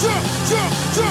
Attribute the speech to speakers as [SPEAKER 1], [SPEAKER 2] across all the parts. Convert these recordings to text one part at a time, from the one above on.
[SPEAKER 1] jump, jump, jump.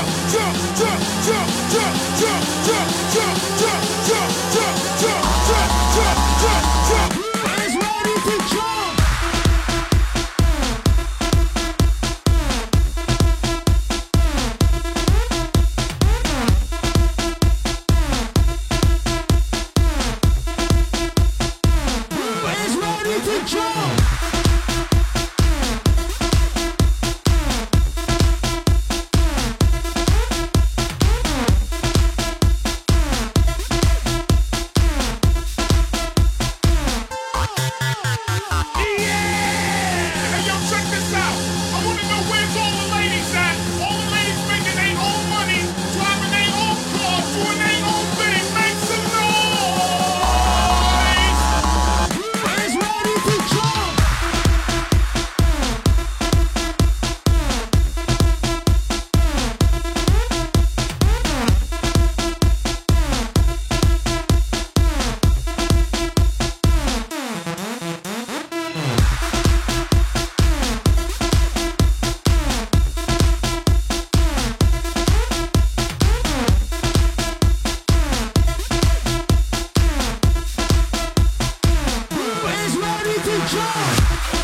[SPEAKER 1] Easy Joe.